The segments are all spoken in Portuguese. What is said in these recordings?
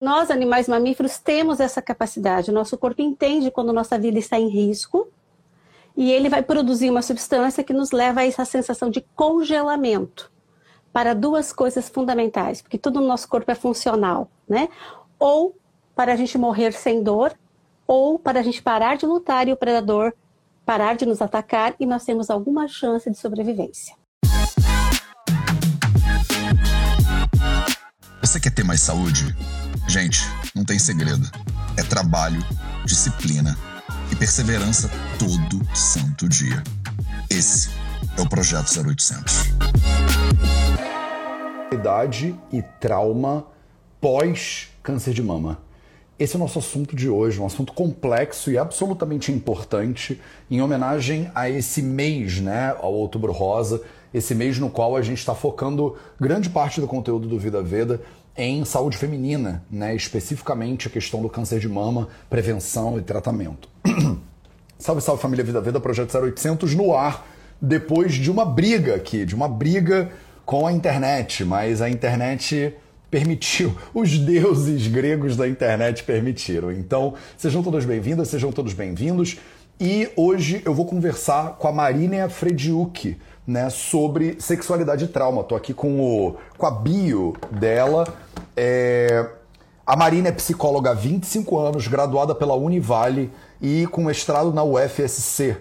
Nós, animais mamíferos, temos essa capacidade. O nosso corpo entende quando nossa vida está em risco e ele vai produzir uma substância que nos leva a essa sensação de congelamento para duas coisas fundamentais, porque tudo no nosso corpo é funcional, né? Ou para a gente morrer sem dor, ou para a gente parar de lutar e o predador parar de nos atacar e nós temos alguma chance de sobrevivência. Você quer ter mais saúde? Gente, não tem segredo. É trabalho, disciplina e perseverança todo santo dia. Esse é o Projeto 0800. Idade e trauma pós câncer de mama. Esse é o nosso assunto de hoje, um assunto complexo e absolutamente importante, em homenagem a esse mês, né, ao Outubro Rosa, esse mês no qual a gente está focando grande parte do conteúdo do Vida Veda em saúde feminina, né, especificamente a questão do câncer de mama, prevenção e tratamento. salve, salve família Vida Veda, Projeto 0800 no ar, depois de uma briga aqui, de uma briga com a internet, mas a internet permitiu, os deuses gregos da internet permitiram. Então, sejam todas bem-vindas, sejam todos bem-vindos. E hoje eu vou conversar com a Marina Frediuk, né, sobre sexualidade e trauma. Tô aqui com, o, com a bio dela. É... A Marina é psicóloga há 25 anos, graduada pela Univale e com mestrado na UFSC.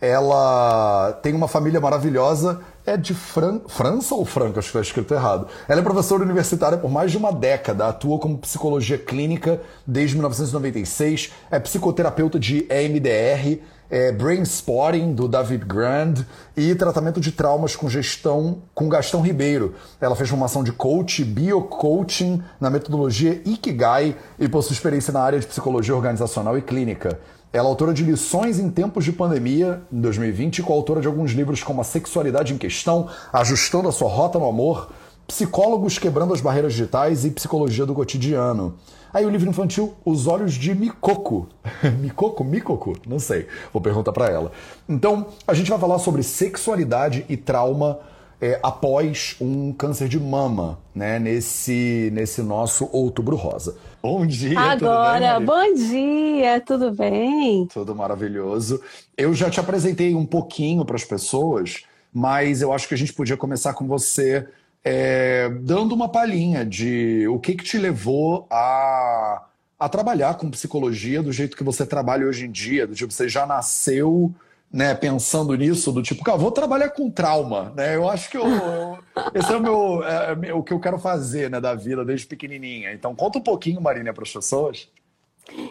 Ela tem uma família maravilhosa é de Fran... França ou Franca, acho que está escrito errado. Ela é professora universitária por mais de uma década, atua como psicologia clínica desde 1996, é psicoterapeuta de EMDR, é Brain Spotting, do David Grand, e tratamento de traumas com gestão com Gastão Ribeiro. Ela fez formação de coach, bio-coaching na metodologia Ikigai e possui experiência na área de psicologia organizacional e clínica. Ela é autora de Lições em Tempos de Pandemia, em 2020, e coautora de alguns livros como A Sexualidade em Questão, Ajustando a Sua Rota no Amor, Psicólogos Quebrando as Barreiras Digitais e Psicologia do Cotidiano. Aí o livro infantil Os Olhos de Mikoko. Mikoko? Mikoko? Não sei. Vou perguntar para ela. Então, a gente vai falar sobre sexualidade e trauma é, após um câncer de mama, né? Nesse, nesse nosso outubro rosa. Bom dia, Agora, bem, bom dia, tudo bem? Tudo maravilhoso. Eu já te apresentei um pouquinho para as pessoas, mas eu acho que a gente podia começar com você é, dando uma palhinha de o que, que te levou a, a trabalhar com psicologia do jeito que você trabalha hoje em dia, do tipo, você já nasceu né, pensando nisso, do tipo, cara, vou trabalhar com trauma, né? Eu acho que eu, eu, esse é o meu, é, é, o que eu quero fazer, né, da vida desde pequenininha. Então, conta um pouquinho, Marina, para as pessoas.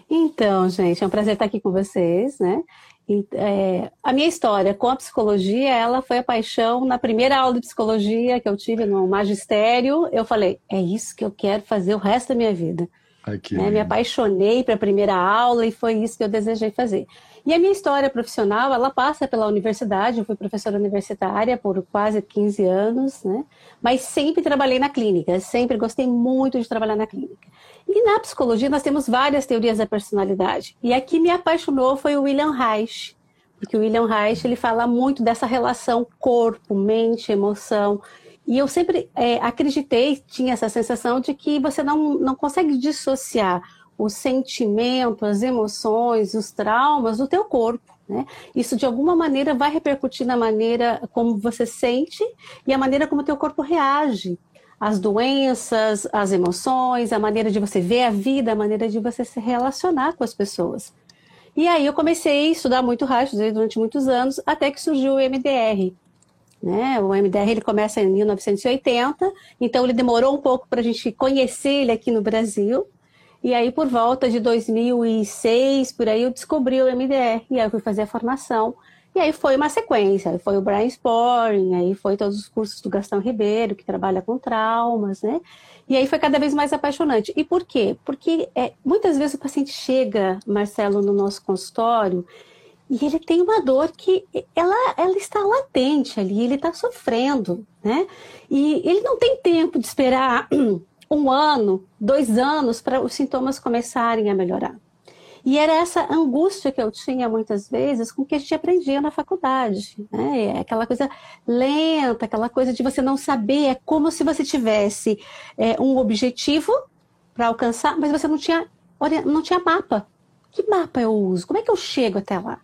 Então, gente, é um prazer estar aqui com vocês, né? E, é, a minha história com a psicologia, ela foi a paixão na primeira aula de psicologia que eu tive no magistério. Eu falei, é isso que eu quero fazer o resto da minha vida. Né? Me apaixonei para a primeira aula e foi isso que eu desejei fazer. E a minha história profissional, ela passa pela universidade, eu fui professora universitária por quase 15 anos, né? Mas sempre trabalhei na clínica, sempre gostei muito de trabalhar na clínica. E na psicologia nós temos várias teorias da personalidade. E a que me apaixonou foi o William Reich, porque o William Reich ele fala muito dessa relação corpo, mente, emoção. E eu sempre é, acreditei, tinha essa sensação de que você não, não consegue dissociar o sentimento, as emoções, os traumas do teu corpo. Né? Isso de alguma maneira vai repercutir na maneira como você sente e a maneira como o teu corpo reage. As doenças, as emoções, a maneira de você ver a vida, a maneira de você se relacionar com as pessoas. E aí eu comecei a estudar muito rádio durante muitos anos, até que surgiu o MDR. Né? O MDR ele começa em 1980, então ele demorou um pouco para a gente conhecer ele aqui no Brasil, e aí, por volta de 2006, por aí, eu descobri o MDR. E aí, eu fui fazer a formação. E aí, foi uma sequência. Foi o Brian Sporing, aí foi todos os cursos do Gastão Ribeiro, que trabalha com traumas, né? E aí, foi cada vez mais apaixonante. E por quê? Porque é, muitas vezes o paciente chega, Marcelo, no nosso consultório, e ele tem uma dor que ela, ela está latente ali, ele está sofrendo, né? E ele não tem tempo de esperar um ano, dois anos para os sintomas começarem a melhorar. E era essa angústia que eu tinha muitas vezes com o que a gente aprendia na faculdade. Né? É aquela coisa lenta, aquela coisa de você não saber, é como se você tivesse é, um objetivo para alcançar, mas você não tinha, não tinha mapa. Que mapa eu uso? Como é que eu chego até lá?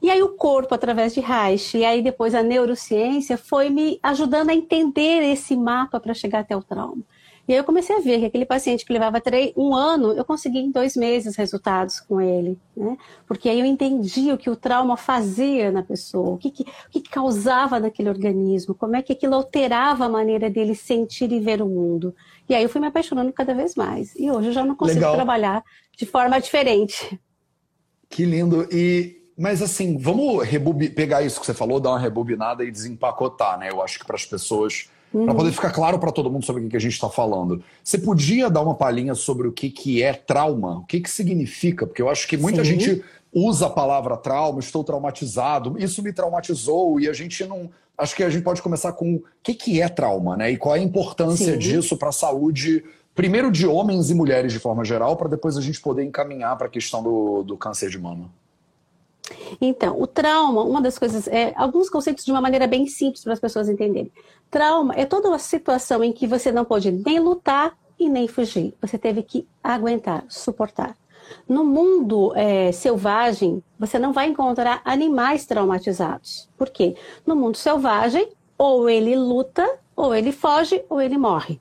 E aí o corpo, através de Reich, e aí depois a neurociência, foi me ajudando a entender esse mapa para chegar até o trauma. E aí eu comecei a ver que aquele paciente que levava três, um ano, eu consegui em dois meses resultados com ele, né? Porque aí eu entendi o que o trauma fazia na pessoa, o que, que, o que causava naquele organismo, como é que aquilo alterava a maneira dele sentir e ver o mundo. E aí eu fui me apaixonando cada vez mais. E hoje eu já não consigo Legal. trabalhar de forma diferente. Que lindo. E mas assim, vamos pegar isso que você falou, dar uma rebobinada e desempacotar, né? Eu acho que para as pessoas Uhum. Para poder ficar claro para todo mundo sobre o que a gente está falando. Você podia dar uma palhinha sobre o que, que é trauma? O que, que significa? Porque eu acho que muita Sim. gente usa a palavra trauma, estou traumatizado, isso me traumatizou, e a gente não. Acho que a gente pode começar com o que, que é trauma, né? E qual é a importância Sim. disso para a saúde, primeiro de homens e mulheres de forma geral, para depois a gente poder encaminhar para a questão do, do câncer de mama. Então, o trauma, uma das coisas, é, alguns conceitos de uma maneira bem simples para as pessoas entenderem. Trauma é toda uma situação em que você não pode nem lutar e nem fugir. Você teve que aguentar, suportar. No mundo é, selvagem, você não vai encontrar animais traumatizados. Por quê? No mundo selvagem, ou ele luta, ou ele foge, ou ele morre.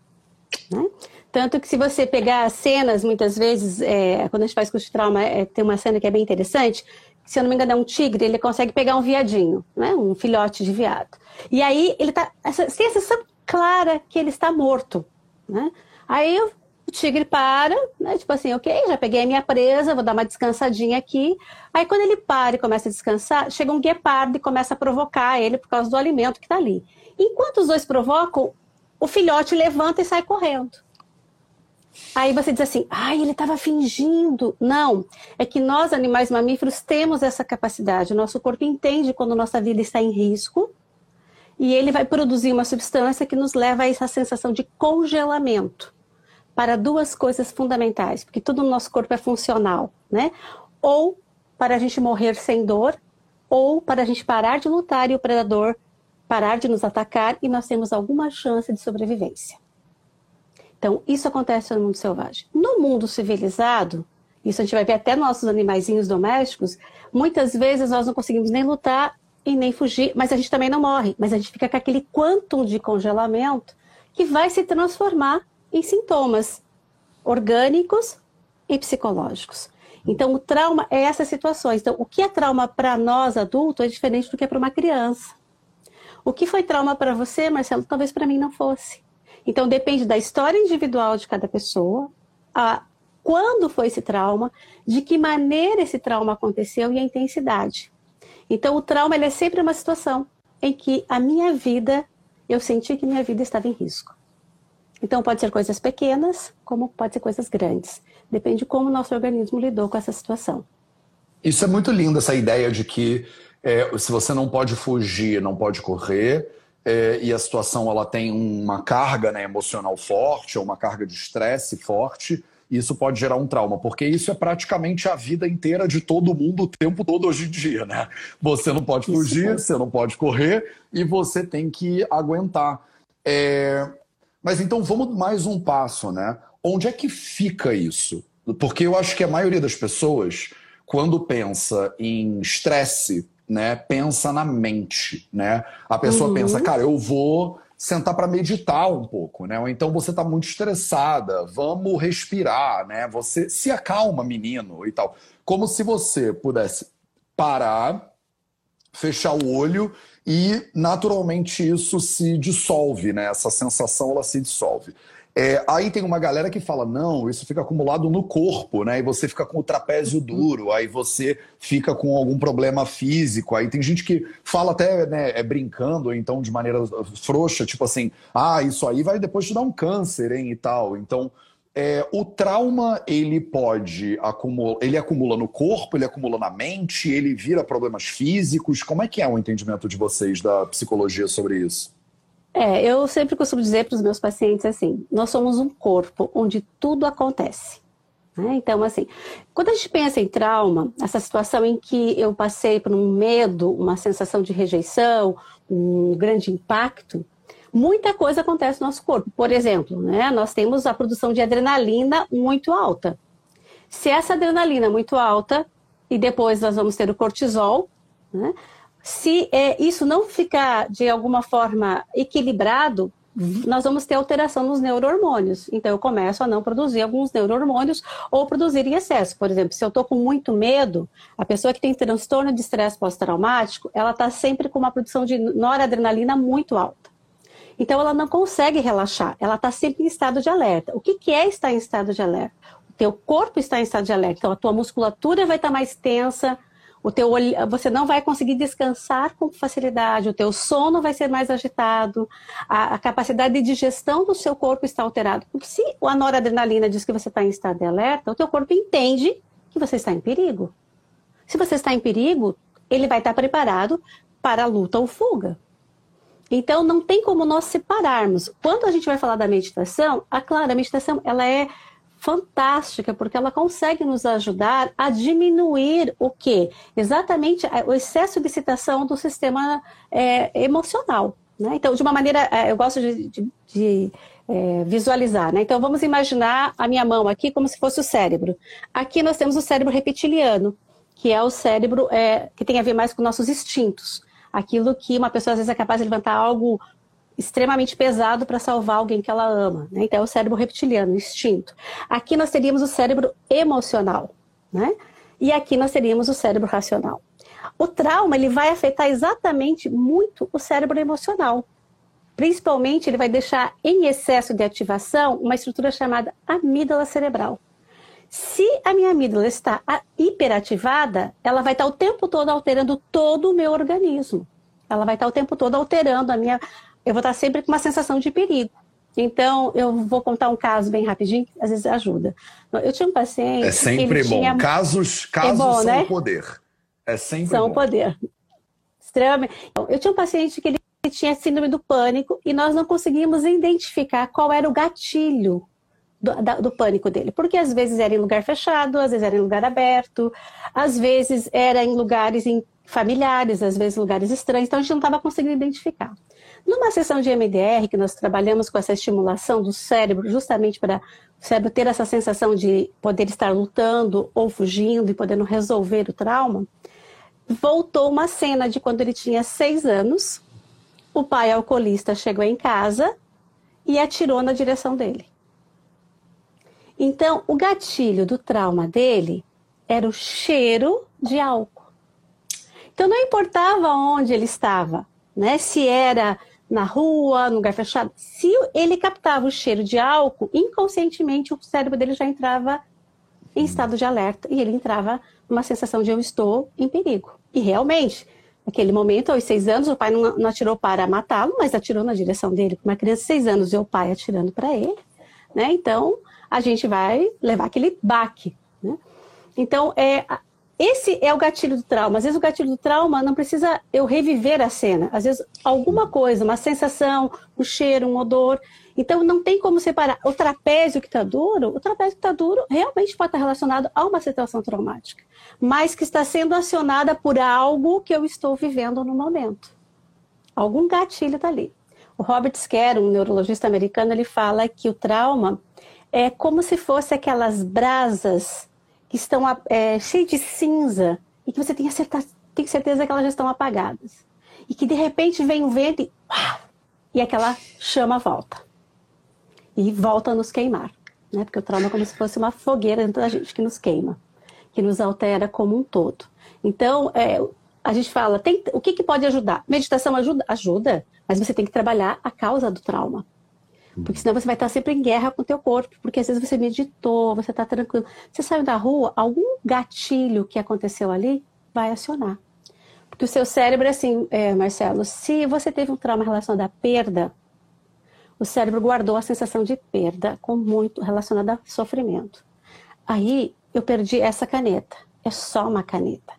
Né? Tanto que se você pegar cenas, muitas vezes, é, quando a gente faz curso de trauma, é, tem uma cena que é bem interessante, se eu não me engano, é um tigre, ele consegue pegar um viadinho, né? Um filhote de viado. E aí ele tá. Essa, tem a sensação clara que ele está morto. Né? Aí o tigre para, né? Tipo assim, ok, já peguei a minha presa, vou dar uma descansadinha aqui. Aí quando ele para e começa a descansar, chega um guepardo e começa a provocar ele por causa do alimento que está ali. Enquanto os dois provocam, o filhote levanta e sai correndo. Aí você diz assim, ai, ele estava fingindo. Não, é que nós, animais mamíferos, temos essa capacidade. O nosso corpo entende quando nossa vida está em risco e ele vai produzir uma substância que nos leva a essa sensação de congelamento para duas coisas fundamentais, porque tudo no nosso corpo é funcional, né? Ou para a gente morrer sem dor, ou para a gente parar de lutar e o predador parar de nos atacar e nós temos alguma chance de sobrevivência. Então, isso acontece no mundo selvagem. No mundo civilizado, isso a gente vai ver até nossos animaizinhos domésticos, muitas vezes nós não conseguimos nem lutar e nem fugir, mas a gente também não morre, mas a gente fica com aquele quantum de congelamento que vai se transformar em sintomas orgânicos e psicológicos. Então, o trauma é essas situações. Então, o que é trauma para nós adultos é diferente do que é para uma criança. O que foi trauma para você, Marcelo, talvez para mim não fosse. Então, depende da história individual de cada pessoa, a quando foi esse trauma, de que maneira esse trauma aconteceu e a intensidade. Então, o trauma é sempre uma situação em que a minha vida, eu senti que minha vida estava em risco. Então, pode ser coisas pequenas, como pode ser coisas grandes. Depende de como o nosso organismo lidou com essa situação. Isso é muito lindo, essa ideia de que é, se você não pode fugir, não pode correr, é, e a situação ela tem uma carga né, emocional forte ou uma carga de estresse forte, isso pode gerar um trauma, porque isso é praticamente a vida inteira de todo mundo o tempo todo hoje em dia, né? Você não pode fugir, isso. você não pode correr e você tem que aguentar. É... Mas então vamos mais um passo, né? Onde é que fica isso? Porque eu acho que a maioria das pessoas, quando pensa em estresse, né, pensa na mente, né? A pessoa uhum. pensa, cara, eu vou sentar para meditar um pouco, né? Ou então você está muito estressada, vamos respirar, né? Você se acalma, menino, e tal. Como se você pudesse parar, fechar o olho e naturalmente isso se dissolve, né? Essa sensação ela se dissolve. É, aí tem uma galera que fala, não, isso fica acumulado no corpo, né? E você fica com o trapézio duro, aí você fica com algum problema físico. Aí tem gente que fala até, né, é brincando, ou então de maneira frouxa, tipo assim, ah, isso aí vai depois te dar um câncer, hein, e tal. Então, é, o trauma, ele pode acumular, ele acumula no corpo, ele acumula na mente, ele vira problemas físicos. Como é que é o entendimento de vocês da psicologia sobre isso? É, eu sempre costumo dizer para os meus pacientes assim: nós somos um corpo onde tudo acontece. Né? Então, assim, quando a gente pensa em trauma, essa situação em que eu passei por um medo, uma sensação de rejeição, um grande impacto, muita coisa acontece no nosso corpo. Por exemplo, né, nós temos a produção de adrenalina muito alta. Se essa adrenalina é muito alta, e depois nós vamos ter o cortisol, né, se é, isso não ficar de alguma forma equilibrado, nós vamos ter alteração nos neurohormônios. Então, eu começo a não produzir alguns neurohormônios ou produzir em excesso. Por exemplo, se eu estou com muito medo, a pessoa que tem transtorno de estresse pós-traumático, ela está sempre com uma produção de noradrenalina muito alta. Então, ela não consegue relaxar, ela está sempre em estado de alerta. O que, que é estar em estado de alerta? O teu corpo está em estado de alerta, então a tua musculatura vai estar tá mais tensa, o teu você não vai conseguir descansar com facilidade, o teu sono vai ser mais agitado, a, a capacidade de digestão do seu corpo está alterada. Se a noradrenalina diz que você está em estado de alerta, o teu corpo entende que você está em perigo. Se você está em perigo, ele vai estar preparado para a luta ou fuga. Então, não tem como nós separarmos. Quando a gente vai falar da meditação, a, claro, a meditação ela é fantástica, porque ela consegue nos ajudar a diminuir o que? Exatamente o excesso de excitação do sistema é, emocional. Né? Então, de uma maneira, é, eu gosto de, de, de é, visualizar. Né? Então, vamos imaginar a minha mão aqui como se fosse o cérebro. Aqui nós temos o cérebro reptiliano, que é o cérebro é, que tem a ver mais com nossos instintos aquilo que uma pessoa às vezes é capaz de levantar algo extremamente pesado para salvar alguém que ela ama. Né? Então é o cérebro reptiliano, instinto. Aqui nós teríamos o cérebro emocional, né? E aqui nós teríamos o cérebro racional. O trauma ele vai afetar exatamente muito o cérebro emocional. Principalmente ele vai deixar em excesso de ativação uma estrutura chamada amígdala cerebral. Se a minha amígdala está hiperativada, ela vai estar o tempo todo alterando todo o meu organismo. Ela vai estar o tempo todo alterando a minha. Eu vou estar sempre com uma sensação de perigo. Então, eu vou contar um caso bem rapidinho, que às vezes ajuda. Eu tinha um paciente. É sempre bom. Tinha... Casos, casos é bom, são né? poder. É sempre são bom. poder. Extremamente. Eu tinha um paciente que ele tinha síndrome do pânico e nós não conseguimos identificar qual era o gatilho do, do, pânico dele. Porque às vezes era em lugar fechado, às vezes era em lugar aberto, às vezes era em lugares em, familiares, às vezes lugares estranhos, então a gente não estava conseguindo identificar. Numa sessão de MDR, que nós trabalhamos com essa estimulação do cérebro, justamente para o cérebro ter essa sensação de poder estar lutando ou fugindo e podendo resolver o trauma, voltou uma cena de quando ele tinha seis anos, o pai alcoolista chegou em casa e atirou na direção dele. Então, o gatilho do trauma dele era o cheiro de álcool. Então, não importava onde ele estava, né? Se era na rua, no lugar fechado, se ele captava o cheiro de álcool, inconscientemente o cérebro dele já entrava em estado de alerta e ele entrava numa sensação de eu estou em perigo. E realmente, naquele momento, aos seis anos, o pai não, não atirou para matá-lo, mas atirou na direção dele. Uma criança de seis anos e o pai atirando para ele, né? Então, a gente vai levar aquele baque. Né? Então, é, esse é o gatilho do trauma. Às vezes o gatilho do trauma não precisa eu reviver a cena. Às vezes alguma coisa, uma sensação, um cheiro, um odor. Então não tem como separar. O trapézio que está duro, o trapézio que está duro realmente pode estar relacionado a uma situação traumática, mas que está sendo acionada por algo que eu estou vivendo no momento. Algum gatilho está ali. O Robert Scare, um neurologista americano, ele fala que o trauma é como se fosse aquelas brasas que estão é, cheias de cinza e que você tem, acertar, tem certeza que elas já estão apagadas. E que de repente vem o vento e, uau, e aquela chama volta. E volta a nos queimar. Né? Porque o trauma é como se fosse uma fogueira dentro da gente que nos queima, que nos altera como um todo. Então, é, a gente fala, tem, o que, que pode ajudar? Meditação ajuda? Ajuda, mas você tem que trabalhar a causa do trauma. Porque senão você vai estar sempre em guerra com o teu corpo, porque às vezes você meditou, você está tranquilo. Você saiu da rua, algum gatilho que aconteceu ali vai acionar. Porque o seu cérebro, assim, é, Marcelo, se você teve um trauma relacionado à perda, o cérebro guardou a sensação de perda com muito relacionada a sofrimento. Aí eu perdi essa caneta. É só uma caneta.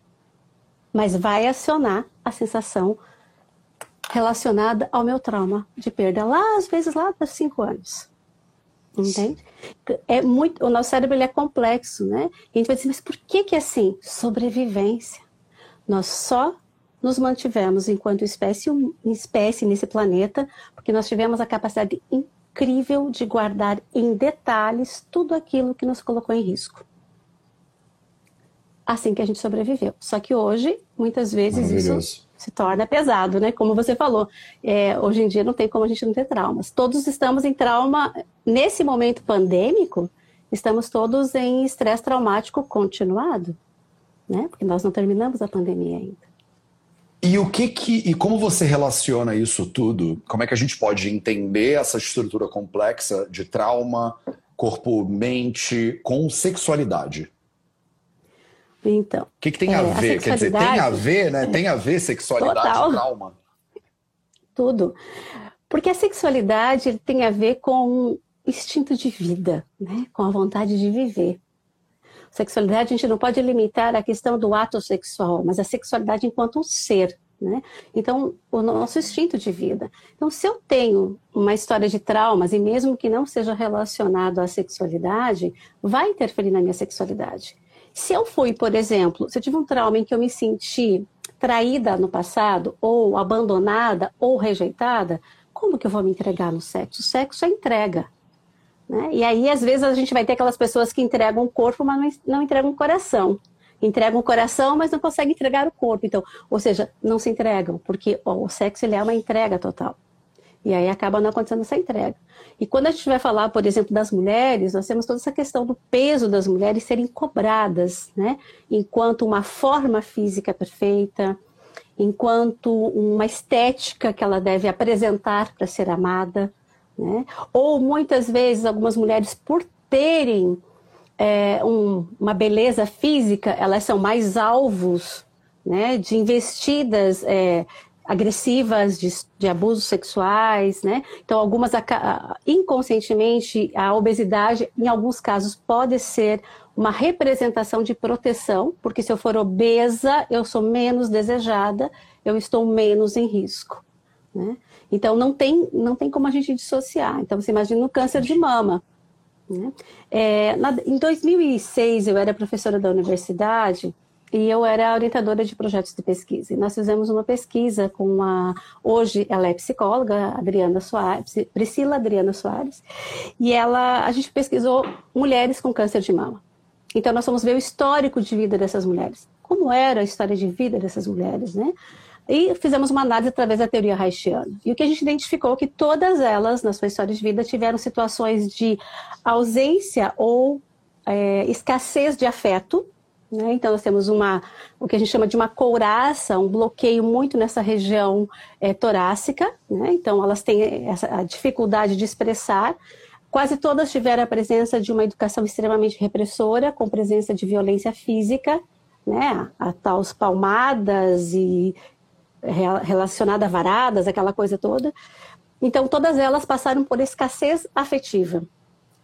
Mas vai acionar a sensação relacionada ao meu trauma de perda lá, às vezes lá dos cinco anos. Entende? É muito, o nosso cérebro ele é complexo, né? E a gente vai dizer, mas por que que é assim? Sobrevivência. Nós só nos mantivemos enquanto espécie, espécie nesse planeta, porque nós tivemos a capacidade incrível de guardar em detalhes tudo aquilo que nos colocou em risco. Assim que a gente sobreviveu. Só que hoje, muitas vezes, isso se torna pesado, né? Como você falou, é, hoje em dia não tem como a gente não ter traumas. Todos estamos em trauma, nesse momento pandêmico, estamos todos em estresse traumático continuado, né? Porque nós não terminamos a pandemia ainda. E o que que e como você relaciona isso tudo? Como é que a gente pode entender essa estrutura complexa de trauma, corpo, mente com sexualidade? Então. O que, que tem é, a ver? A Quer dizer, tem a ver, né? Tem a ver sexualidade Total. e trauma? Tudo. Porque a sexualidade tem a ver com instinto de vida, né? com a vontade de viver. Sexualidade a gente não pode limitar a questão do ato sexual, mas a sexualidade enquanto um ser. Né? Então, o nosso instinto de vida. Então, se eu tenho uma história de traumas, e mesmo que não seja relacionado à sexualidade, vai interferir na minha sexualidade. Se eu fui, por exemplo, se eu tive um trauma em que eu me senti traída no passado, ou abandonada, ou rejeitada, como que eu vou me entregar no sexo? O sexo é entrega. Né? E aí, às vezes, a gente vai ter aquelas pessoas que entregam o corpo, mas não entregam o coração. Entregam o coração, mas não conseguem entregar o corpo. Então, ou seja, não se entregam, porque ó, o sexo ele é uma entrega total. E aí acaba não acontecendo essa entrega. E quando a gente vai falar, por exemplo, das mulheres, nós temos toda essa questão do peso das mulheres serem cobradas, né? Enquanto uma forma física perfeita, enquanto uma estética que ela deve apresentar para ser amada, né? Ou muitas vezes algumas mulheres, por terem é, um, uma beleza física, elas são mais alvos né, de investidas é, agressivas de, de, abusos sexuais, né? Então, algumas inconscientemente a obesidade, em alguns casos, pode ser uma representação de proteção, porque se eu for obesa, eu sou menos desejada, eu estou menos em risco, né? Então, não tem, não tem como a gente dissociar. Então, você imagina o câncer de mama. Né? É, na, em 2006, eu era professora da universidade e eu era orientadora de projetos de pesquisa. E nós fizemos uma pesquisa com a. Hoje ela é psicóloga, Adriana Soares, Priscila Adriana Soares, e ela, a gente pesquisou mulheres com câncer de mama. Então, nós fomos ver o histórico de vida dessas mulheres. Como era a história de vida dessas mulheres, né? E fizemos uma análise através da teoria haitiana. E o que a gente identificou é que todas elas, na sua história de vida, tiveram situações de ausência ou é, escassez de afeto. Né? Então, nós temos uma, o que a gente chama de uma couraça, um bloqueio muito nessa região é, torácica. Né? Então, elas têm essa, a dificuldade de expressar. Quase todas tiveram a presença de uma educação extremamente repressora, com presença de violência física, né, a tal palmadas e relacionada a varadas, aquela coisa toda. Então, todas elas passaram por escassez afetiva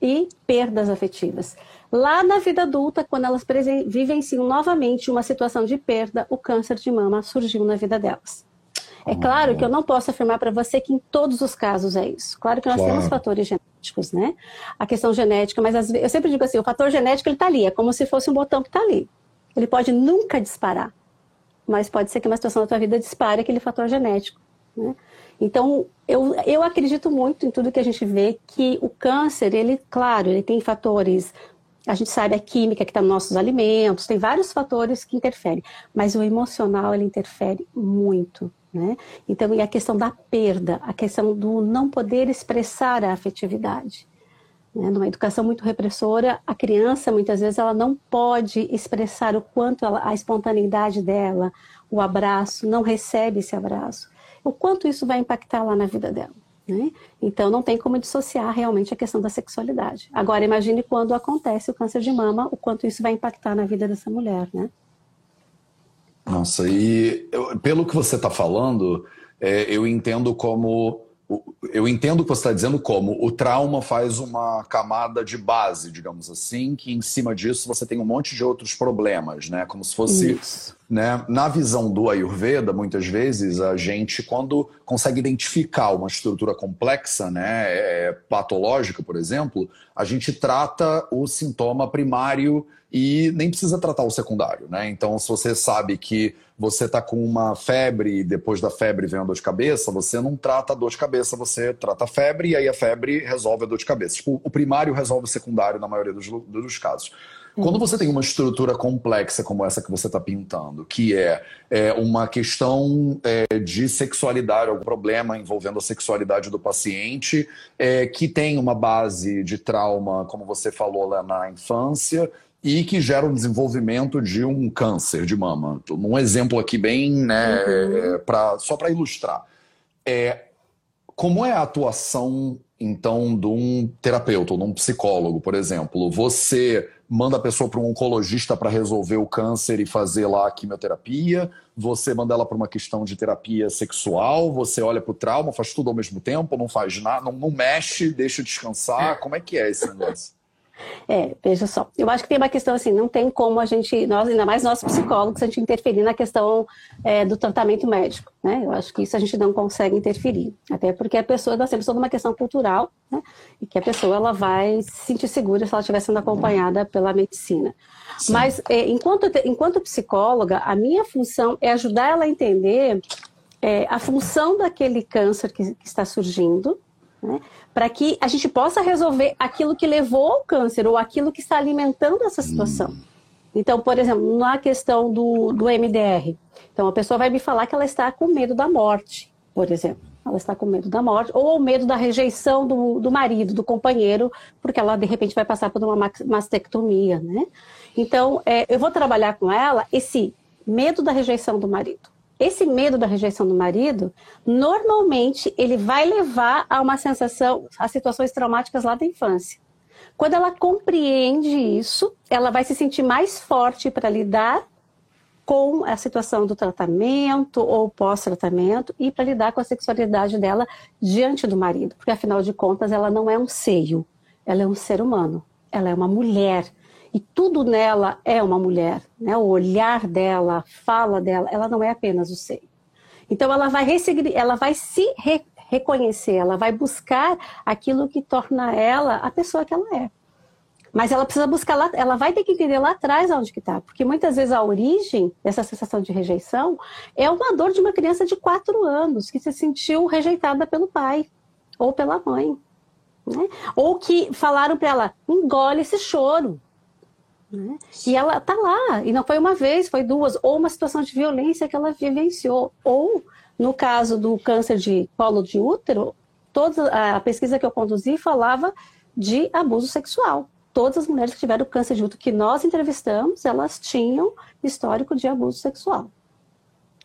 e perdas afetivas. Lá na vida adulta, quando elas vivenciam novamente uma situação de perda, o câncer de mama surgiu na vida delas. É claro que eu não posso afirmar para você que em todos os casos é isso. Claro que nós claro. temos fatores genéticos, né? A questão genética, mas eu sempre digo assim, o fator genético ele está ali, é como se fosse um botão que está ali. Ele pode nunca disparar mas pode ser que uma situação da tua vida dispare aquele fator genético. Né? Então, eu, eu acredito muito em tudo que a gente vê, que o câncer, ele, claro, ele tem fatores, a gente sabe a química que está nos nossos alimentos, tem vários fatores que interferem, mas o emocional, ele interfere muito, né? Então, e a questão da perda, a questão do não poder expressar a afetividade. Né? Numa educação muito repressora, a criança, muitas vezes, ela não pode expressar o quanto ela, a espontaneidade dela, o abraço, não recebe esse abraço. O quanto isso vai impactar lá na vida dela. Né? Então, não tem como dissociar realmente a questão da sexualidade. Agora, imagine quando acontece o câncer de mama, o quanto isso vai impactar na vida dessa mulher, né? Nossa, e eu, pelo que você está falando, é, eu entendo como eu entendo o que você está dizendo como o trauma faz uma camada de base, digamos assim, que em cima disso você tem um monte de outros problemas, né? Como se fosse Isso. Né? Na visão do Ayurveda, muitas vezes, a gente, quando consegue identificar uma estrutura complexa, né, é, patológica, por exemplo, a gente trata o sintoma primário e nem precisa tratar o secundário. Né? Então, se você sabe que você está com uma febre e depois da febre vem a dor de cabeça, você não trata a dor de cabeça, você trata a febre e aí a febre resolve a dor de cabeça. Tipo, o primário resolve o secundário na maioria dos, dos casos. Quando você tem uma estrutura complexa como essa que você está pintando, que é, é uma questão é, de sexualidade, algum problema envolvendo a sexualidade do paciente, é, que tem uma base de trauma, como você falou lá na infância, e que gera o desenvolvimento de um câncer de mama. Um exemplo aqui bem, né, uhum. É, pra, só para ilustrar. É, como é a atuação, então, de um terapeuta ou de um psicólogo, por exemplo? Você manda a pessoa para um oncologista para resolver o câncer e fazer lá a quimioterapia, você manda ela para uma questão de terapia sexual, você olha para o trauma, faz tudo ao mesmo tempo, não faz nada, não, não mexe, deixa descansar. Como é que é esse negócio? É, veja só. Eu acho que tem uma questão assim, não tem como a gente, nós, ainda mais nós psicólogos, a gente interferir na questão é, do tratamento médico, né? Eu acho que isso a gente não consegue interferir. Até porque a pessoa, nós temos toda uma questão cultural, né? E que a pessoa, ela vai se sentir segura se ela estiver sendo acompanhada pela medicina. Sim. Mas, é, enquanto, enquanto psicóloga, a minha função é ajudar ela a entender é, a função daquele câncer que, que está surgindo, né? para que a gente possa resolver aquilo que levou ao câncer ou aquilo que está alimentando essa situação. Hum. Então, por exemplo, na questão do, do MDR, então a pessoa vai me falar que ela está com medo da morte, por exemplo. Ela está com medo da morte, ou medo da rejeição do, do marido, do companheiro, porque ela de repente vai passar por uma mastectomia, né? Então, é, eu vou trabalhar com ela esse medo da rejeição do marido esse medo da rejeição do marido, normalmente ele vai levar a uma sensação, a situações traumáticas lá da infância. Quando ela compreende isso, ela vai se sentir mais forte para lidar com a situação do tratamento ou pós-tratamento e para lidar com a sexualidade dela diante do marido, porque afinal de contas ela não é um seio, ela é um ser humano, ela é uma mulher e tudo nela é uma mulher, né? O olhar dela, a fala dela, ela não é apenas o seio. Então ela vai, ela vai se re reconhecer, ela vai buscar aquilo que torna ela a pessoa que ela é. Mas ela precisa buscar lá, ela vai ter que entender lá atrás onde que está, porque muitas vezes a origem dessa sensação de rejeição é uma dor de uma criança de quatro anos que se sentiu rejeitada pelo pai ou pela mãe, né? ou que falaram para ela engole esse choro, né? E ela tá lá, e não foi uma vez, foi duas, ou uma situação de violência que ela vivenciou, ou no caso do câncer de colo de útero, toda a pesquisa que eu conduzi falava de abuso sexual. Todas as mulheres que tiveram câncer de útero que nós entrevistamos, elas tinham histórico de abuso sexual.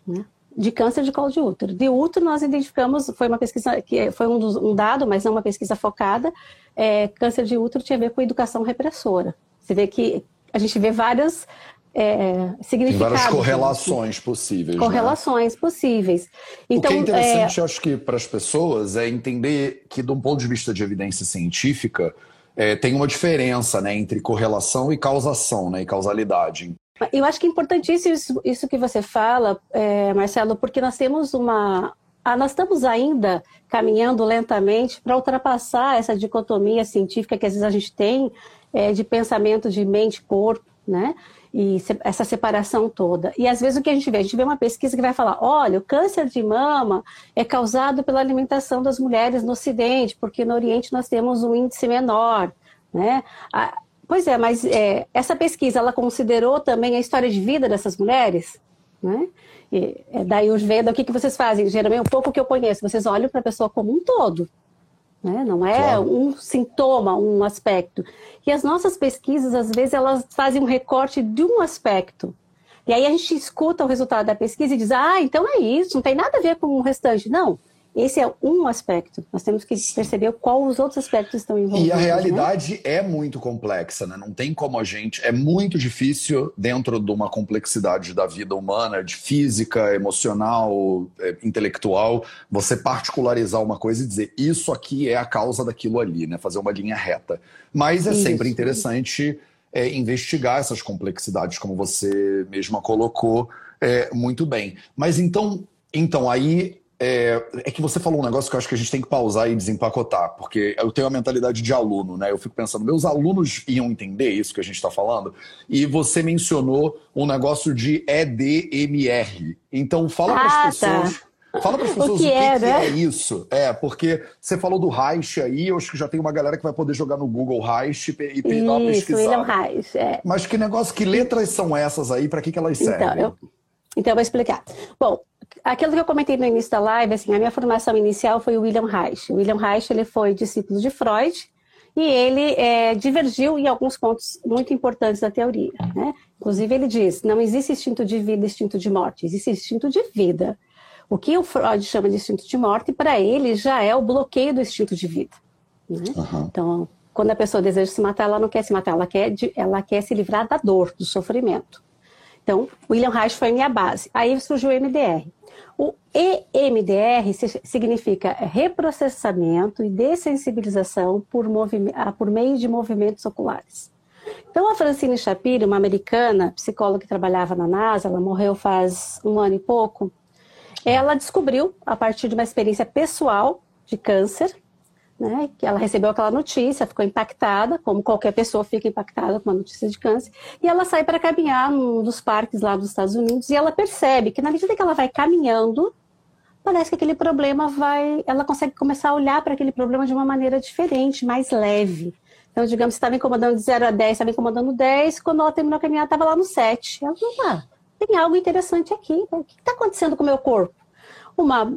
Né? De câncer de colo de útero. De útero, nós identificamos, foi uma pesquisa que foi um, dos, um dado, mas não uma pesquisa focada. É, câncer de útero tinha a ver com educação repressora. Você vê que a gente vê vários é, significados. várias correlações possíveis. Né? Correlações né? possíveis. Então, o que é interessante, é... acho que para as pessoas, é entender que, de um ponto de vista de evidência científica, é, tem uma diferença né, entre correlação e causação, né, e causalidade. Eu acho que é importantíssimo isso, isso que você fala, é, Marcelo, porque nós temos uma. Ah, nós estamos ainda caminhando lentamente para ultrapassar essa dicotomia científica que às vezes a gente tem é, de pensamento de mente-corpo, né? E essa separação toda. E às vezes o que a gente vê? A gente vê uma pesquisa que vai falar: olha, o câncer de mama é causado pela alimentação das mulheres no Ocidente, porque no Oriente nós temos um índice menor, né? Ah, pois é, mas é, essa pesquisa ela considerou também a história de vida dessas mulheres, né? E, é, daí os vendo o que, que vocês fazem? Geralmente, um pouco que eu conheço, vocês olham para a pessoa como um todo. Né? Não é claro. um sintoma, um aspecto. E as nossas pesquisas, às vezes, elas fazem um recorte de um aspecto. E aí a gente escuta o resultado da pesquisa e diz, ah, então é isso, não tem nada a ver com o restante. Não, esse é um aspecto. Nós temos que perceber qual os outros aspectos estão envolvidos. E a né? realidade né? é muito complexa, né? Não tem como a gente. É muito difícil, dentro de uma complexidade da vida humana, de física, emocional, é, intelectual, você particularizar uma coisa e dizer isso aqui é a causa daquilo ali, né? Fazer uma linha reta. Mas é isso. sempre interessante é, investigar essas complexidades, como você mesma colocou É, muito bem. Mas então, então aí é, é, que você falou um negócio que eu acho que a gente tem que pausar e desempacotar, porque eu tenho a mentalidade de aluno, né? Eu fico pensando, meus alunos iam entender isso que a gente está falando? E você mencionou um negócio de EDMR. Então, fala para as ah, tá. pessoas. Tá. Fala para as pessoas o que, o que, é, que né? é, isso. É, porque você falou do Reich aí, eu acho que já tem uma galera que vai poder jogar no Google Reich e dar uma pesquisada. William Reich, é. Mas que negócio, que letras são essas aí, para que, que elas então, servem? Então eu, então, eu vou explicar. Bom, aquilo que eu comentei no início da live, assim, a minha formação inicial foi o William Reich. O William Reich, ele foi discípulo de Freud e ele é, divergiu em alguns pontos muito importantes da teoria, né? Inclusive, ele diz, não existe instinto de vida e instinto de morte, existe instinto de vida. O que o Freud chama de instinto de morte, para ele já é o bloqueio do instinto de vida. Né? Uhum. Então, quando a pessoa deseja se matar, ela não quer se matar, ela quer, ela quer se livrar da dor, do sofrimento. Então, William Reich foi a minha base. Aí surgiu o MDR. O EMDR significa reprocessamento e dessensibilização por, ah, por meio de movimentos oculares. Então, a Francine Shapiro, uma americana, psicóloga que trabalhava na NASA, ela morreu faz um ano e pouco, ela descobriu, a partir de uma experiência pessoal de câncer, né, que ela recebeu aquela notícia, ficou impactada, como qualquer pessoa fica impactada com uma notícia de câncer, e ela sai para caminhar num dos parques lá dos Estados Unidos e ela percebe que na medida que ela vai caminhando, parece que aquele problema vai, ela consegue começar a olhar para aquele problema de uma maneira diferente, mais leve. Então, digamos, estava incomodando de 0 a 10, estava incomodando 10, quando ela terminou a caminhada, estava lá no 7. Ela falou, ah, tem algo interessante aqui. O que está acontecendo com o meu corpo? Uma,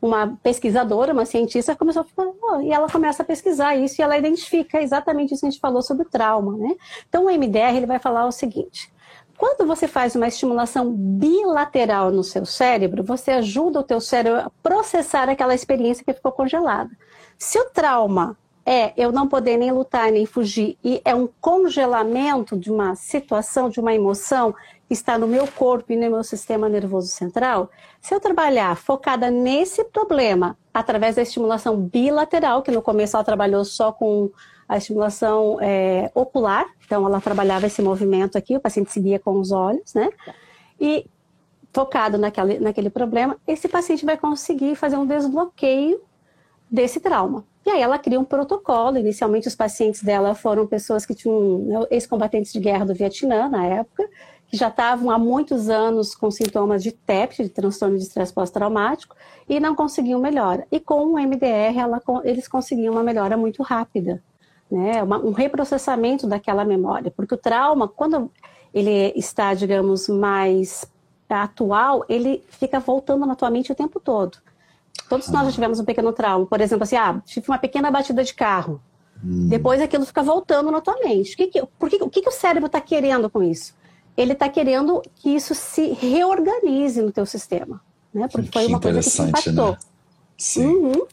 uma pesquisadora, uma cientista, começou a falar, oh, e ela começa a pesquisar isso e ela identifica exatamente isso que a gente falou sobre o trauma, né? Então, o MDR ele vai falar o seguinte: quando você faz uma estimulação bilateral no seu cérebro, você ajuda o teu cérebro a processar aquela experiência que ficou congelada. Se o trauma é eu não poder nem lutar nem fugir e é um congelamento de uma situação, de uma emoção está no meu corpo e no meu sistema nervoso central, se eu trabalhar focada nesse problema através da estimulação bilateral, que no começo ela trabalhou só com a estimulação é, ocular, então ela trabalhava esse movimento aqui, o paciente seguia com os olhos, né? E focado naquele, naquele problema, esse paciente vai conseguir fazer um desbloqueio desse trauma. E aí ela cria um protocolo. Inicialmente, os pacientes dela foram pessoas que tinham né, ex-combatentes de guerra do Vietnã, na época, que já estavam há muitos anos com sintomas de TEP, de transtorno de estresse pós-traumático, e não conseguiam melhora. E com o MDR, ela, eles conseguiam uma melhora muito rápida, né? Uma, um reprocessamento daquela memória. Porque o trauma, quando ele está, digamos, mais atual, ele fica voltando na tua mente o tempo todo. Todos nós já tivemos um pequeno trauma. Por exemplo, assim, ah, tive uma pequena batida de carro. Hum. Depois aquilo fica voltando na tua mente. O que, que, por que, o que, que o cérebro está querendo com isso? Ele está querendo que isso se reorganize no teu sistema. Né? Porque que foi uma coisa que te impactou. Né? Sim. Uhum.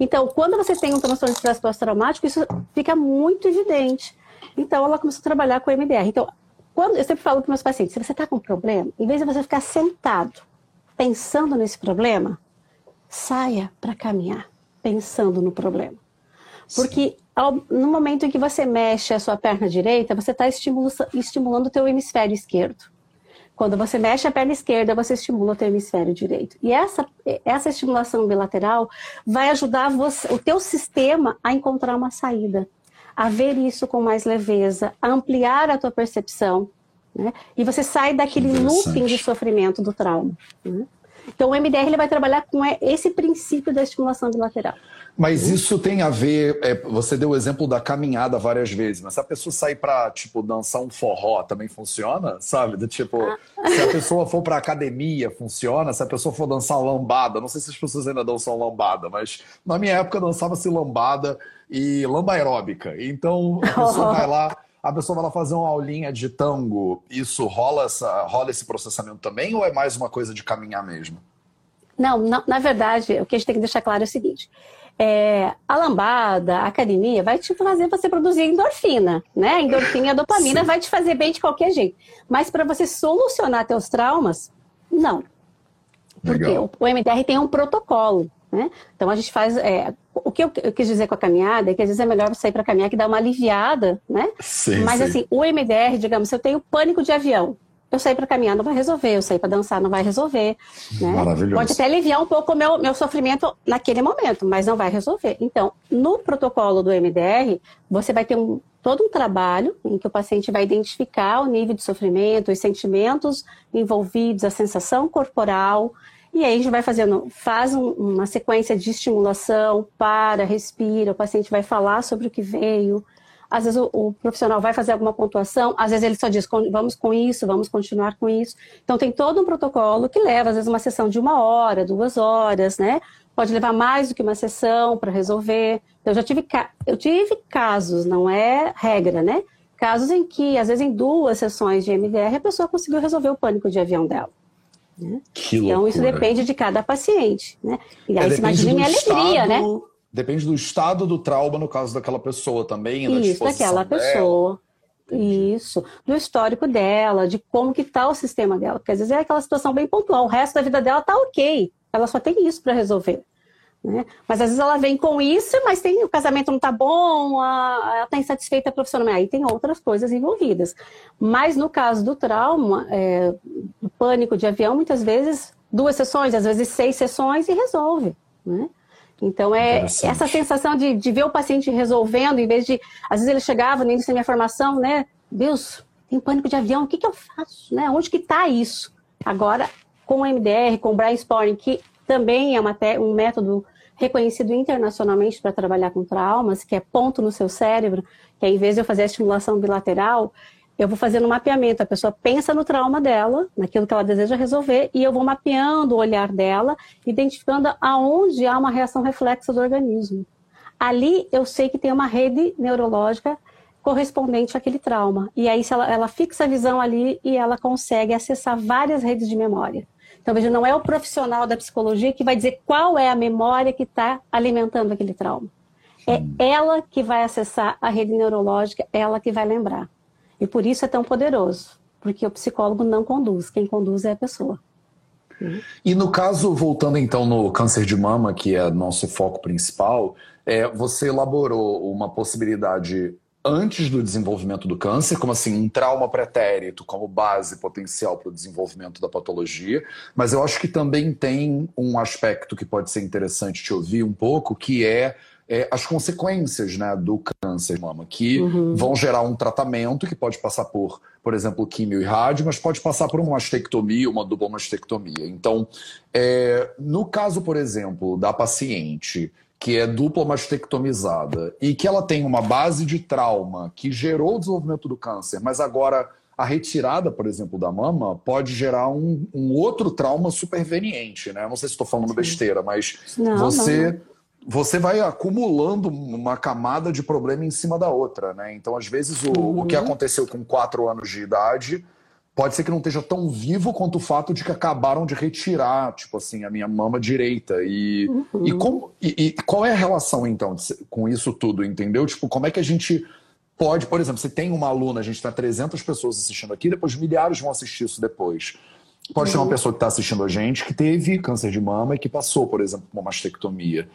Então, quando você tem um transtorno de estresse pós-traumático, isso fica muito evidente. Então, ela começou a trabalhar com MDR. Então, quando eu sempre falo para meus pacientes, se você está com um problema, em vez de você ficar sentado pensando nesse problema, saia para caminhar, pensando no problema. Porque ao, no momento em que você mexe a sua perna direita, você está estimulando o teu hemisfério esquerdo. Quando você mexe a perna esquerda, você estimula o teu hemisfério direito. E essa, essa estimulação bilateral vai ajudar você, o teu sistema a encontrar uma saída, a ver isso com mais leveza, a ampliar a tua percepção, né? E você sai daquele looping de sofrimento do trauma. Né? Então, o MDR ele vai trabalhar com esse princípio da estimulação bilateral. Mas isso tem a ver. É, você deu o exemplo da caminhada várias vezes, mas se a pessoa sair para tipo dançar um forró também funciona, sabe? Do tipo, ah. se a pessoa for para academia funciona, se a pessoa for dançar lambada, não sei se as pessoas ainda dançam lambada, mas na minha época dançava-se lambada e lamba aeróbica. Então a pessoa vai lá a pessoa vai lá fazer uma aulinha de tango, isso rola, essa, rola esse processamento também ou é mais uma coisa de caminhar mesmo? Não, não na verdade, o que a gente tem que deixar claro é o seguinte: é, a lambada, a academia, vai te fazer você produzir endorfina, né? A endorfina e a dopamina Sim. vai te fazer bem de qualquer jeito. Mas para você solucionar teus traumas, não. Porque Legal. o, MDR tem um protocolo. Né? Então a gente faz. É, o que eu, eu, quis dizer com a caminhada é que às vezes é melhor você ir para caminhar que dar uma aliviada, né? Sim, Mas sim. assim, o MDR, digamos, se eu tenho pânico de avião, eu sair para caminhar não vai resolver, eu sair para dançar não vai resolver. Né? Maravilhoso. Pode até aliviar um pouco o meu, meu sofrimento naquele momento, mas não vai resolver. Então, no protocolo do MDR, você vai ter um, todo um trabalho em que o paciente vai identificar o nível de sofrimento, os sentimentos envolvidos, a sensação corporal, e aí a gente vai fazendo, faz um, uma sequência de estimulação, para, respira, o paciente vai falar sobre o que veio, às vezes o, o, profissional vai fazer alguma pontuação, às vezes ele só diz vamos com isso, vamos continuar com isso. Então tem todo um protocolo que leva, às vezes, uma sessão de uma hora, duas horas, né? Pode levar mais do que uma sessão para resolver. Eu já tive, eu tive casos, não é regra, né? Casos em que, às vezes, em duas sessões de MDR, a pessoa conseguiu resolver o pânico de avião dela. Né? então, isso depende de cada paciente. Né? E aí, é, imagina minha alegria, né? Depende do estado do trauma no caso daquela pessoa também. Isso, daquela pessoa. Isso, do histórico dela, de como que tá o sistema dela. Porque às vezes é aquela situação bem pontual, o resto da vida dela tá ok. Ela só tem isso para resolver. Né? Mas às vezes ela vem com isso, mas tem, o casamento não tá bom, a, ela está insatisfeita profissionalmente. Aí tem outras coisas envolvidas. Mas no caso do trauma, é, do pânico de avião, muitas vezes duas sessões, às vezes seis sessões e resolve. Né? Então, é essa sensação de, de ver o paciente resolvendo, em vez de. Às vezes ele chegava no início da minha formação, né? Deus, tem pânico de avião, o que, que eu faço? Né? Onde que está isso? Agora, com o MDR, com o brainstorming, que também é uma, um método reconhecido internacionalmente para trabalhar com traumas, que é ponto no seu cérebro, que em vez de eu fazer a estimulação bilateral, eu vou fazendo um mapeamento. A pessoa pensa no trauma dela, naquilo que ela deseja resolver, e eu vou mapeando o olhar dela, identificando aonde há uma reação reflexa do organismo. Ali eu sei que tem uma rede neurológica correspondente àquele trauma. E aí ela, ela fixa a visão ali e ela consegue acessar várias redes de memória. Então, veja, não é o profissional da psicologia que vai dizer qual é a memória que está alimentando aquele trauma. É ela que vai acessar a rede neurológica, ela que vai lembrar. E por isso é tão poderoso, porque o psicólogo não conduz, quem conduz é a pessoa. E no caso, voltando então no câncer de mama, que é nosso foco principal, é, você elaborou uma possibilidade antes do desenvolvimento do câncer, como assim, um trauma pretérito como base potencial para o desenvolvimento da patologia, mas eu acho que também tem um aspecto que pode ser interessante te ouvir um pouco, que é é, as consequências né, do câncer de mama, que uhum. vão gerar um tratamento que pode passar por, por exemplo, químio e rádio, mas pode passar por uma mastectomia, uma dupla mastectomia. Então, é, no caso, por exemplo, da paciente que é dupla mastectomizada e que ela tem uma base de trauma que gerou o desenvolvimento do câncer, mas agora a retirada, por exemplo, da mama pode gerar um, um outro trauma superveniente, né? Não sei se estou falando besteira, mas não, você não você vai acumulando uma camada de problema em cima da outra, né? Então, às vezes, o, uhum. o que uhum. aconteceu com quatro anos de idade pode ser que não esteja tão vivo quanto o fato de que acabaram de retirar, tipo assim, a minha mama direita. E, uhum. e, como, e, e qual é a relação, então, com isso tudo, entendeu? Tipo, como é que a gente pode, por exemplo, se tem uma aluna, a gente está 300 pessoas assistindo aqui, depois milhares vão assistir isso depois. Pode uhum. ter uma pessoa que está assistindo a gente que teve câncer de mama e que passou, por exemplo, por uma mastectomia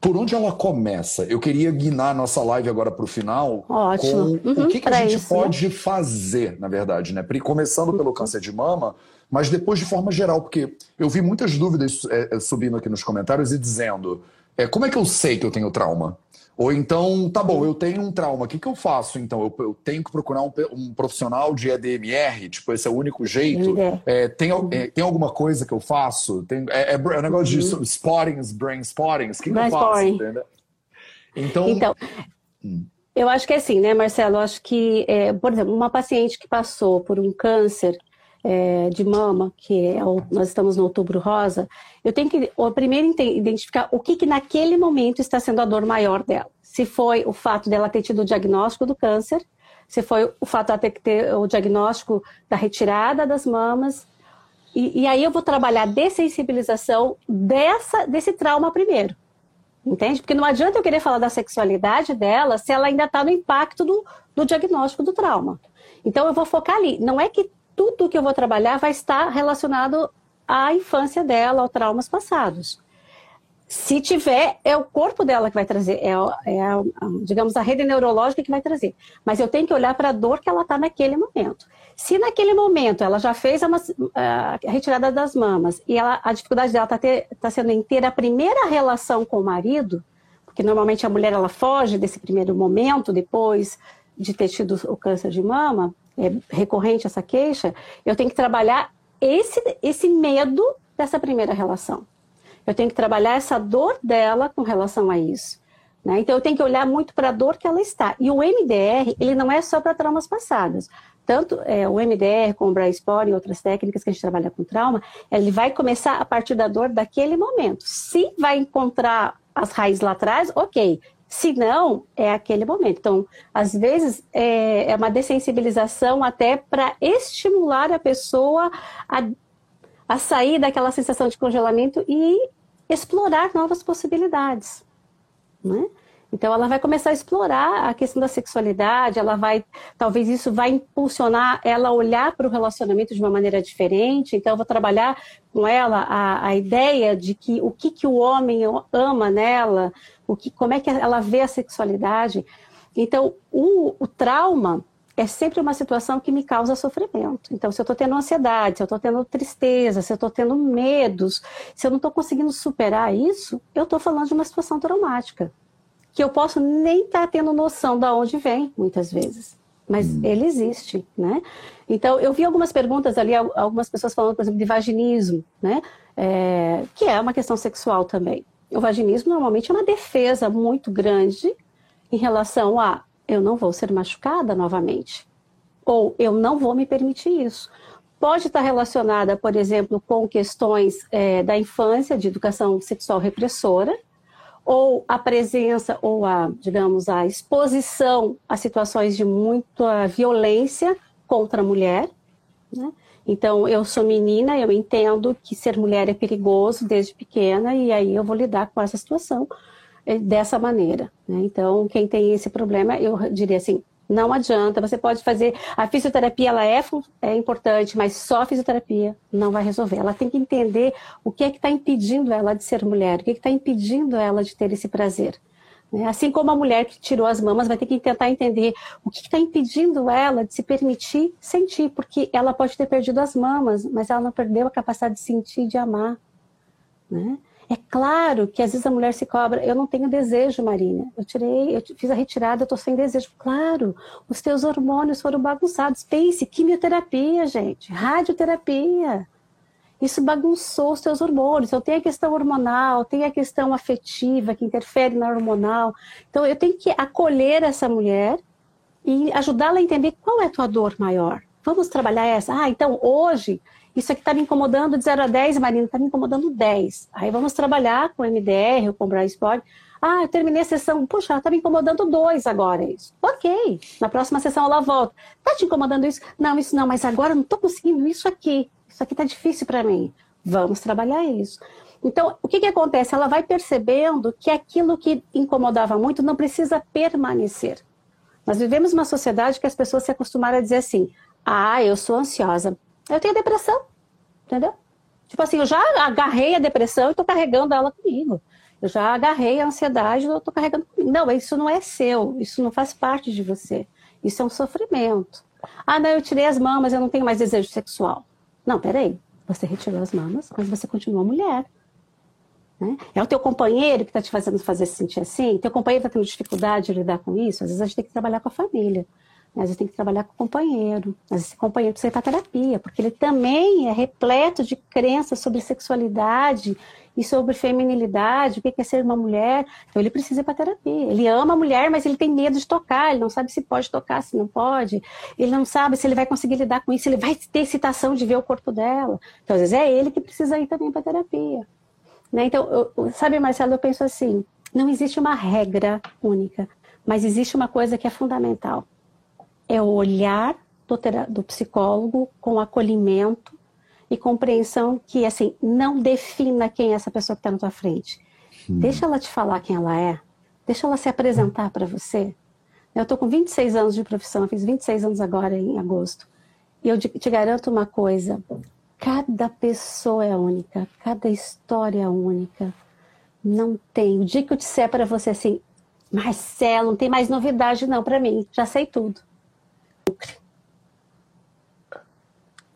por onde ela começa? Eu queria guinar nossa live agora para o final Ótimo. com uhum, o que, que a gente isso, pode né? fazer, na verdade, né? Começando pelo câncer de mama, mas depois de forma geral, porque eu vi muitas dúvidas é, é, subindo aqui nos comentários e dizendo é, como é que eu sei que eu tenho trauma? Ou então, tá bom, eu tenho um trauma, o que, que eu faço então? Eu, eu tenho que procurar um, um, profissional de EDMR? Tipo, esse é o único jeito? É, tem, é, tem alguma coisa que eu faço? Tem, é, é, é um negócio uhum. de spottings, brain spottings? O que, que eu faço? Entendeu? Então, então hum. eu acho que é assim, né, Marcelo? Eu acho que, é, por exemplo, uma paciente que passou por um câncer é, de mama, que é o, nós estamos no outubro rosa, eu tenho que primeiro identificar o que, que naquele momento está sendo a dor maior dela. Se foi o fato dela ter tido o diagnóstico do câncer, se foi o fato dela ter que ter o diagnóstico da retirada das mamas. E, e aí eu vou trabalhar a dessensibilização dessa, desse trauma primeiro. Entende? Porque não adianta eu querer falar da sexualidade dela se ela ainda está no impacto do, do diagnóstico do trauma. Então eu vou focar ali. Não é que tudo que eu vou trabalhar vai estar relacionado à infância dela, aos traumas passados. Se tiver, é o corpo dela que vai trazer, é, é a, digamos, a rede neurológica que vai trazer. Mas eu tenho que olhar para a dor que ela está naquele momento. Se naquele momento ela já fez a, a retirada das mamas e ela, a dificuldade dela está tá sendo em ter a primeira relação com o marido, porque normalmente a mulher ela foge desse primeiro momento depois de ter tido o câncer de mama, é recorrente essa queixa, eu tenho que trabalhar esse, esse medo dessa primeira relação. Eu tenho que trabalhar essa dor dela com relação a isso. Né? Então eu tenho que olhar muito para a dor que ela está. E o MDR, ele não é só para traumas passados. Tanto é, o MDR, com o Brainspore e outras técnicas que a gente trabalha com trauma, ele vai começar a partir da dor daquele momento. Se vai encontrar as raízes lá atrás, ok. Se não, é aquele momento. Então, às vezes, é, é uma dessensibilização até para estimular a pessoa a, a sair daquela sensação de congelamento e explorar novas possibilidades. Né? Então ela vai começar a explorar a questão da sexualidade, ela vai, talvez isso vai impulsionar ela a olhar para o relacionamento de uma maneira diferente. Então eu vou trabalhar com ela a, a ideia de que o que, que o homem ama nela, o que, como é que ela vê a sexualidade. Então o, o trauma é sempre uma situação que me causa sofrimento. Então, se eu estou tendo ansiedade, se eu estou tendo tristeza, se eu estou tendo medos, se eu não estou conseguindo superar isso, eu estou falando de uma situação traumática que eu posso nem estar tá tendo noção de onde vem, muitas vezes. Mas hum. ele existe, né? Então, eu vi algumas perguntas ali, algumas pessoas falando, por exemplo, de vaginismo, né? É, que é uma questão sexual também. O vaginismo normalmente é uma defesa muito grande em relação a eu não vou ser machucada novamente. Ou eu não vou me permitir isso. Pode estar relacionada, por exemplo, com questões é, da infância, de educação sexual repressora, ou a presença ou a, digamos, a exposição a situações de muita violência contra a mulher. Né? Então, eu sou menina, eu entendo que ser mulher é perigoso desde pequena e aí eu vou lidar com essa situação eh, dessa maneira. Né? Então, quem tem esse problema, eu diria assim, não adianta, você pode fazer. A fisioterapia ela é, é importante, mas só a fisioterapia não vai resolver. Ela tem que entender o que é que está impedindo ela de ser mulher, o que é está impedindo ela de ter esse prazer. Né? Assim como a mulher que tirou as mamas vai ter que tentar entender o que está impedindo ela de se permitir sentir, porque ela pode ter perdido as mamas, mas ela não perdeu a capacidade de sentir e de amar. Né? É claro que às vezes a mulher se cobra, eu não tenho desejo, Marina. Eu tirei, eu fiz a retirada, eu estou sem desejo. Claro, os teus hormônios foram bagunçados. Pense, quimioterapia, gente, radioterapia. Isso bagunçou os teus hormônios. Então tem a questão hormonal, tem a questão afetiva que interfere na hormonal. Então eu tenho que acolher essa mulher e ajudá-la a entender qual é a tua dor maior. Vamos trabalhar essa. Ah, então hoje isso aqui está me incomodando de 0 a 10, Marina, está me incomodando 10. Aí vamos trabalhar com MDR ou com Brain Sport. Ah, eu terminei a sessão, puxa, está me incomodando 2 agora isso. Ok, na próxima sessão ela volta. Está te incomodando isso? Não, isso não, mas agora eu não estou conseguindo isso aqui. Isso aqui está difícil para mim. Vamos trabalhar isso. Então, o que, que acontece? Ela vai percebendo que aquilo que incomodava muito não precisa permanecer. Nós vivemos uma sociedade que as pessoas se acostumaram a dizer assim: ah, eu sou ansiosa. Eu tenho depressão, entendeu? Tipo assim, eu já agarrei a depressão e estou carregando ela comigo. Eu já agarrei a ansiedade e estou carregando comigo. Não, isso não é seu, isso não faz parte de você. Isso é um sofrimento. Ah, não, eu tirei as mamas, eu não tenho mais desejo sexual. Não, peraí. Você retirou as mamas, mas você continua mulher. Né? É o teu companheiro que está te fazendo fazer se sentir assim? Teu companheiro está tendo dificuldade de lidar com isso? Às vezes a gente tem que trabalhar com a família. Às vezes tem que trabalhar com o companheiro. Às vezes esse companheiro precisa ir para terapia, porque ele também é repleto de crenças sobre sexualidade e sobre feminilidade, o que é ser uma mulher. Então ele precisa ir para terapia. Ele ama a mulher, mas ele tem medo de tocar, ele não sabe se pode tocar, se não pode. Ele não sabe se ele vai conseguir lidar com isso, ele vai ter excitação de ver o corpo dela. Então, às vezes é ele que precisa ir também para terapia. Né? Então, eu, sabe, Marcelo, eu penso assim, não existe uma regra única, mas existe uma coisa que é fundamental é o olhar do, do psicólogo com acolhimento e compreensão que, assim, não defina quem é essa pessoa que está na tua frente. Hum. Deixa ela te falar quem ela é. Deixa ela se apresentar para você. Eu estou com 26 anos de profissão, fiz 26 anos agora em agosto. E eu te garanto uma coisa: cada pessoa é única, cada história é única. Não tem. O dia que eu disser para você assim, Marcelo, não tem mais novidade não para mim, já sei tudo.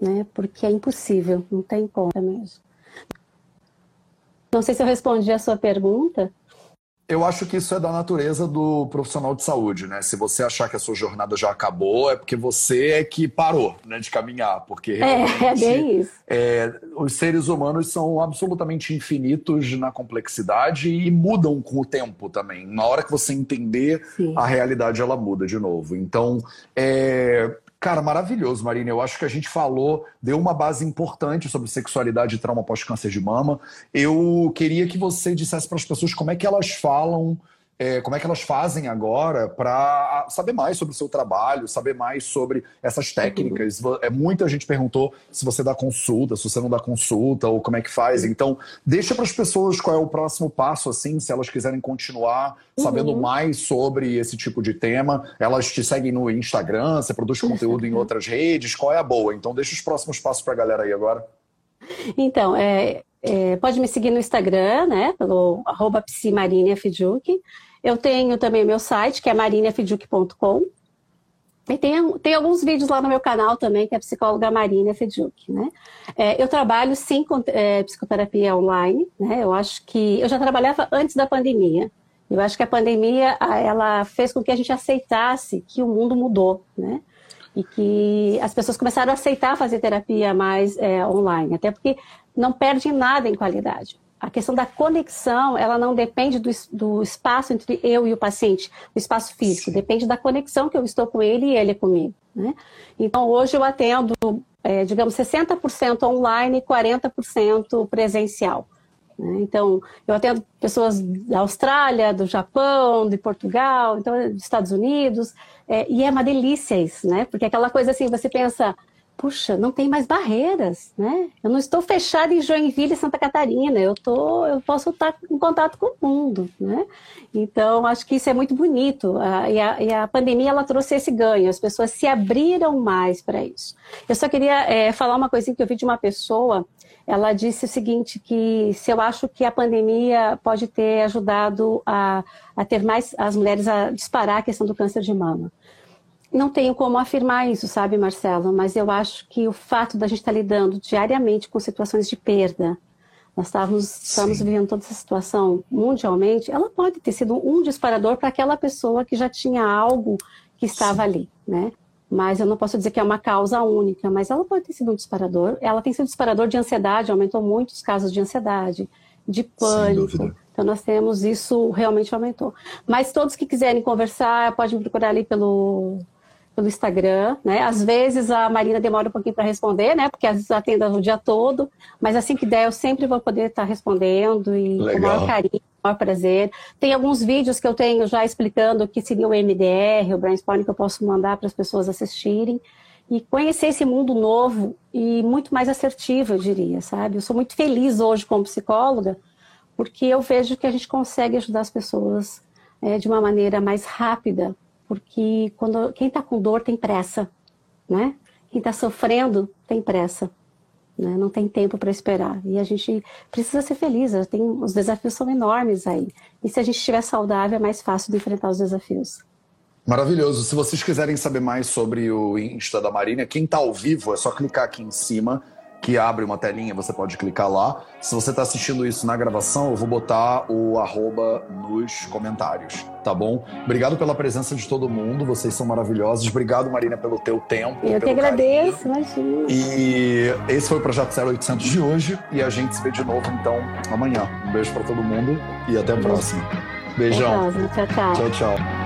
Né? Porque é impossível, não tem conta mesmo. Não sei se eu respondi a sua pergunta. Eu acho que isso é da natureza do profissional de saúde, né? Se você achar que a sua jornada já acabou, é porque você é que parou né, de caminhar. Porque é, é bem isso. É, os seres humanos são absolutamente infinitos na complexidade e mudam com o tempo também. Na hora que você entender, Sim. a realidade ela muda de novo. Então, é, Cara, maravilhoso, Marina. Eu acho que a gente falou, deu uma base importante sobre sexualidade e trauma pós-câncer de mama. Eu queria que você dissesse para as pessoas como é que elas falam é, como é que elas fazem agora para saber mais sobre o seu trabalho, saber mais sobre essas técnicas. É, muita gente perguntou se você dá consulta, se você não dá consulta, ou como é que faz. Então, deixa para as pessoas qual é o próximo passo, assim, se elas quiserem continuar sabendo uhum. mais sobre esse tipo de tema. Elas te seguem no Instagram, você produz conteúdo em outras redes, qual é a boa? Então, deixa os próximos passos para a galera aí agora. Então, é, é, pode me seguir no Instagram, né, pelo arroba Eu tenho também meu site, que é marinefiduc.com. E tem, tem alguns vídeos lá no meu canal também, que é psicóloga Marina Feduc, né? É, eu trabalho sim com é, psicoterapia online, né? Eu acho que eu já trabalhava antes da pandemia. Eu acho que a pandemia ela fez com que a gente aceitasse que o mundo mudou, né? e que as pessoas começaram a aceitar fazer terapia mais é, online, até porque não perde nada em qualidade. A questão da conexão, ela não depende do, do espaço entre eu e o paciente, o espaço físico, Sim. depende da conexão que eu estou com ele e ele é comigo. Né? Então, hoje eu atendo, é, digamos, 60% online e 40% presencial. Né? Então, eu atendo pessoas da Austrália, do Japão, de Portugal, então, dos Estados Unidos, é, e é uma delícia isso, né? Porque aquela coisa assim, você pensa, puxa, não tem mais barreiras, né? Eu não estou fechada em Joinville Santa Catarina, eu, tô, eu posso estar em contato com o mundo, né? Então, acho que isso é muito bonito. e, a, e, a, pandemia, ela trouxe esse ganho, as pessoas se abriram mais para isso. Eu só queria é, falar uma coisinha que eu vi de uma pessoa, ela disse o seguinte, que se eu acho que a pandemia pode ter ajudado a, a ter mais as mulheres a disparar a questão do câncer de mama. Não tenho como afirmar isso, sabe, Marcelo, mas eu acho que o fato da gente estar lidando diariamente com situações de perda, nós estávamos, estamos vivendo toda essa situação mundialmente, ela pode ter sido um disparador para aquela pessoa que já tinha algo que estava Sim. ali, né? mas eu não posso dizer que é uma causa única, mas ela pode ter sido um disparador. Ela tem sido disparador de ansiedade, aumentou muito os casos de ansiedade, de pânico. Então nós temos isso realmente aumentou. Mas todos que quiserem conversar, podem me procurar ali pelo pelo Instagram, né? Às vezes a Marina demora um pouquinho para responder, né? Porque às vezes atenda o dia todo, mas assim que der eu sempre vou poder estar respondendo e Legal. com o maior carinho maior prazer. Tem alguns vídeos que eu tenho já explicando o que seria o MDR, o Brainstorm, que eu posso mandar para as pessoas assistirem. E conhecer esse mundo novo e muito mais assertivo, eu diria, sabe? Eu sou muito feliz hoje como psicóloga, porque eu vejo que a gente consegue ajudar as pessoas é, de uma maneira mais rápida, porque quando quem está com dor tem pressa, né? Quem está sofrendo tem pressa. Né? Não tem tempo para esperar. E a gente precisa ser feliz. Tem, os desafios são enormes aí. E se a gente estiver saudável, é mais fácil de enfrentar os desafios. Maravilhoso. Se vocês quiserem saber mais sobre o Insta da Marina, quem está ao vivo é só clicar aqui em cima que abre uma telinha, você pode clicar lá. Se você está assistindo isso na gravação, eu vou botar o arroba nos comentários, tá bom? Obrigado pela presença de todo mundo, vocês são maravilhosos. Obrigado, Marina, pelo teu tempo. Eu que agradeço, imagina. E esse foi o Projeto 0800 de hoje e a gente se vê de novo, então, amanhã. Um beijo para todo mundo e até a próxima. Beijão. Tchau, tchau. Tchau, tchau.